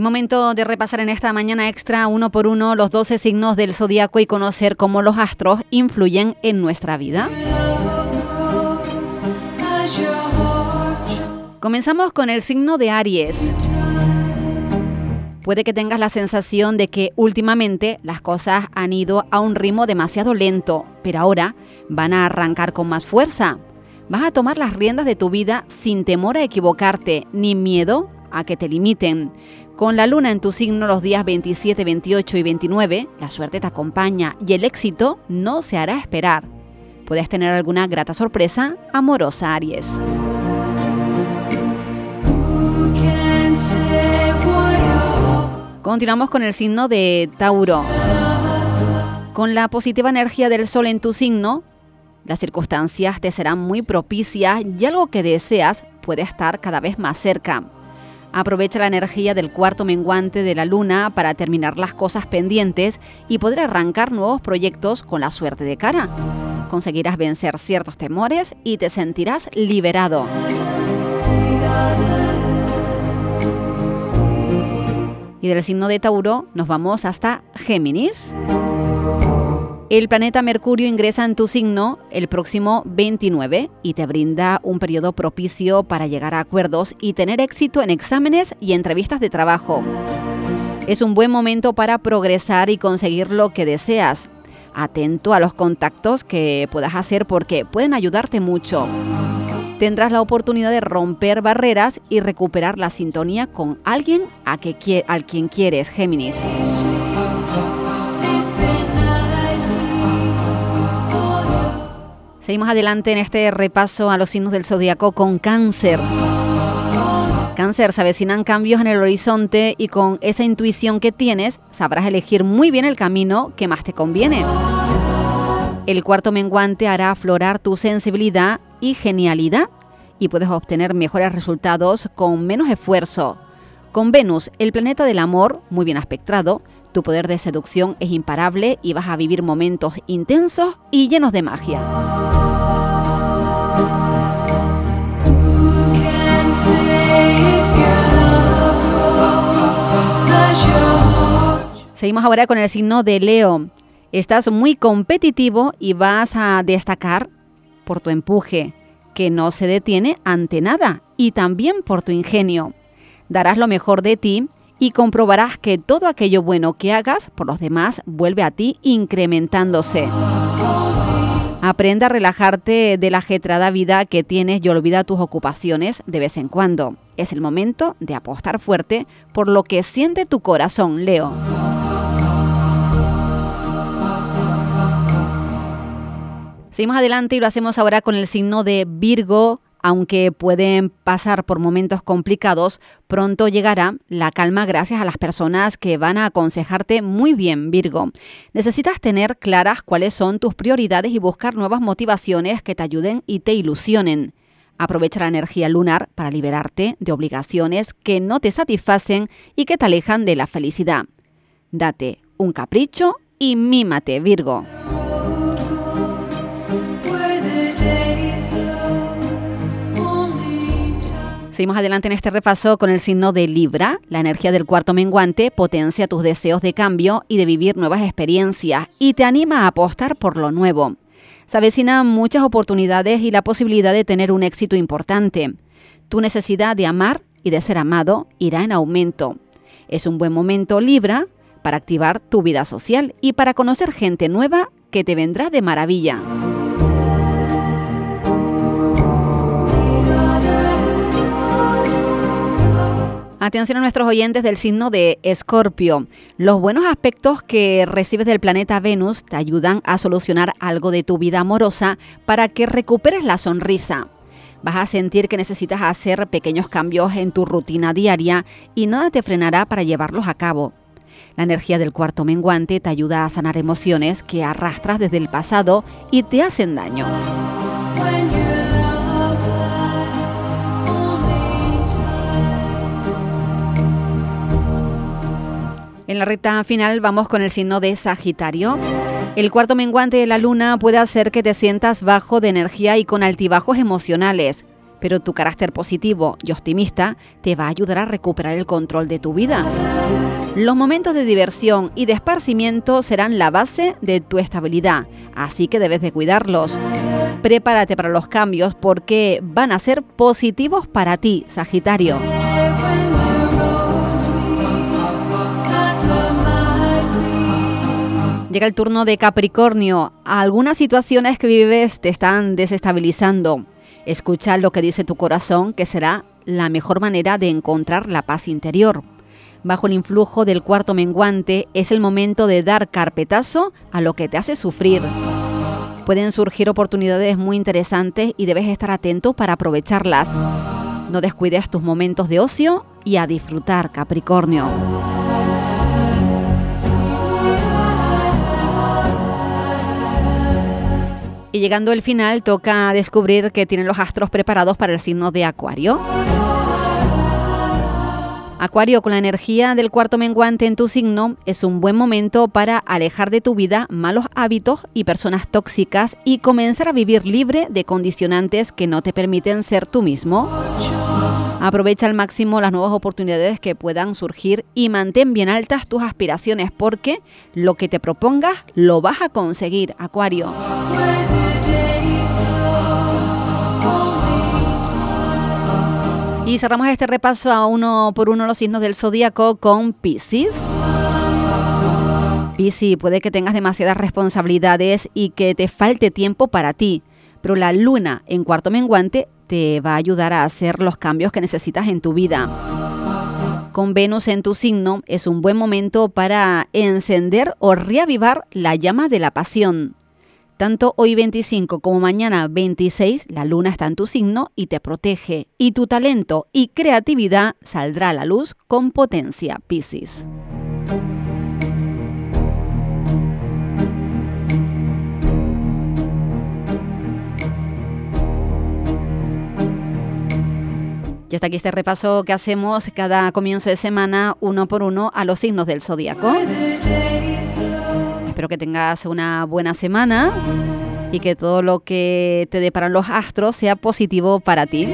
Momento de repasar en esta mañana extra uno por uno los 12 signos del zodiaco y conocer cómo los astros influyen en nuestra vida. Comenzamos con el signo de Aries. Puede que tengas la sensación de que últimamente las cosas han ido a un ritmo demasiado lento, pero ahora van a arrancar con más fuerza. Vas a tomar las riendas de tu vida sin temor a equivocarte ni miedo a que te limiten. Con la luna en tu signo los días 27, 28 y 29, la suerte te acompaña y el éxito no se hará esperar. Puedes tener alguna grata sorpresa amorosa, Aries. Continuamos con el signo de Tauro. Con la positiva energía del sol en tu signo, las circunstancias te serán muy propicias y algo que deseas puede estar cada vez más cerca. Aprovecha la energía del cuarto menguante de la luna para terminar las cosas pendientes y poder arrancar nuevos proyectos con la suerte de cara. Conseguirás vencer ciertos temores y te sentirás liberado. Y del signo de Tauro nos vamos hasta Géminis. El planeta Mercurio ingresa en tu signo el próximo 29 y te brinda un periodo propicio para llegar a acuerdos y tener éxito en exámenes y entrevistas de trabajo. Es un buen momento para progresar y conseguir lo que deseas. Atento a los contactos que puedas hacer porque pueden ayudarte mucho. Tendrás la oportunidad de romper barreras y recuperar la sintonía con alguien a, que, al quien quieres, Géminis. Seguimos adelante en este repaso a los signos del zodiaco con cáncer. Cáncer, se avecinan cambios en el horizonte y con esa intuición que tienes sabrás elegir muy bien el camino que más te conviene. El cuarto menguante hará aflorar tu sensibilidad y genialidad y puedes obtener mejores resultados con menos esfuerzo. Con Venus, el planeta del amor, muy bien aspectrado, tu poder de seducción es imparable y vas a vivir momentos intensos y llenos de magia. Seguimos ahora con el signo de Leo. Estás muy competitivo y vas a destacar por tu empuje, que no se detiene ante nada, y también por tu ingenio. Darás lo mejor de ti y comprobarás que todo aquello bueno que hagas por los demás vuelve a ti incrementándose. Aprende a relajarte de la ajetrada vida que tienes y olvida tus ocupaciones de vez en cuando. Es el momento de apostar fuerte por lo que siente tu corazón, Leo. Seguimos adelante y lo hacemos ahora con el signo de Virgo. Aunque pueden pasar por momentos complicados, pronto llegará la calma gracias a las personas que van a aconsejarte muy bien, Virgo. Necesitas tener claras cuáles son tus prioridades y buscar nuevas motivaciones que te ayuden y te ilusionen. Aprovecha la energía lunar para liberarte de obligaciones que no te satisfacen y que te alejan de la felicidad. Date un capricho y mímate, Virgo. Seguimos adelante en este repaso con el signo de Libra. La energía del cuarto menguante potencia tus deseos de cambio y de vivir nuevas experiencias y te anima a apostar por lo nuevo. Se avecinan muchas oportunidades y la posibilidad de tener un éxito importante. Tu necesidad de amar y de ser amado irá en aumento. Es un buen momento Libra para activar tu vida social y para conocer gente nueva que te vendrá de maravilla. Atención a nuestros oyentes del signo de Escorpio. Los buenos aspectos que recibes del planeta Venus te ayudan a solucionar algo de tu vida amorosa para que recuperes la sonrisa. Vas a sentir que necesitas hacer pequeños cambios en tu rutina diaria y nada te frenará para llevarlos a cabo. La energía del cuarto menguante te ayuda a sanar emociones que arrastras desde el pasado y te hacen daño. En la recta final vamos con el signo de Sagitario. El cuarto menguante de la luna puede hacer que te sientas bajo de energía y con altibajos emocionales. pero tu carácter positivo y optimista te va a ayudar a recuperar el control de tu vida. Los momentos de diversión y de esparcimiento serán la base de tu estabilidad, así que debes de cuidarlos. Prepárate para los cambios porque van a ser positivos para ti, Sagitario. Llega el turno de Capricornio. Algunas situaciones que vives te están desestabilizando. Escucha lo que dice tu corazón, que será la mejor manera de encontrar la paz interior. Bajo el influjo del cuarto menguante es el momento de dar carpetazo a lo que te hace sufrir. Pueden surgir oportunidades muy interesantes y debes estar atento para aprovecharlas. No descuides tus momentos de ocio y a disfrutar, Capricornio. Y llegando al final, toca descubrir que tienen los astros preparados para el signo de Acuario. Acuario, con la energía del cuarto menguante en tu signo, es un buen momento para alejar de tu vida malos hábitos y personas tóxicas y comenzar a vivir libre de condicionantes que no te permiten ser tú mismo. Aprovecha al máximo las nuevas oportunidades que puedan surgir y mantén bien altas tus aspiraciones porque lo que te propongas lo vas a conseguir, Acuario. Y cerramos este repaso a uno por uno los signos del zodíaco con Pisces. Pisces, puede que tengas demasiadas responsabilidades y que te falte tiempo para ti, pero la luna en cuarto menguante te va a ayudar a hacer los cambios que necesitas en tu vida. Con Venus en tu signo es un buen momento para encender o reavivar la llama de la pasión. Tanto hoy 25 como mañana 26, la luna está en tu signo y te protege, y tu talento y creatividad saldrá a la luz con potencia, Piscis. Y hasta aquí este repaso que hacemos cada comienzo de semana, uno por uno, a los signos del zodiaco. Espero que tengas una buena semana y que todo lo que te deparan los astros sea positivo para ti.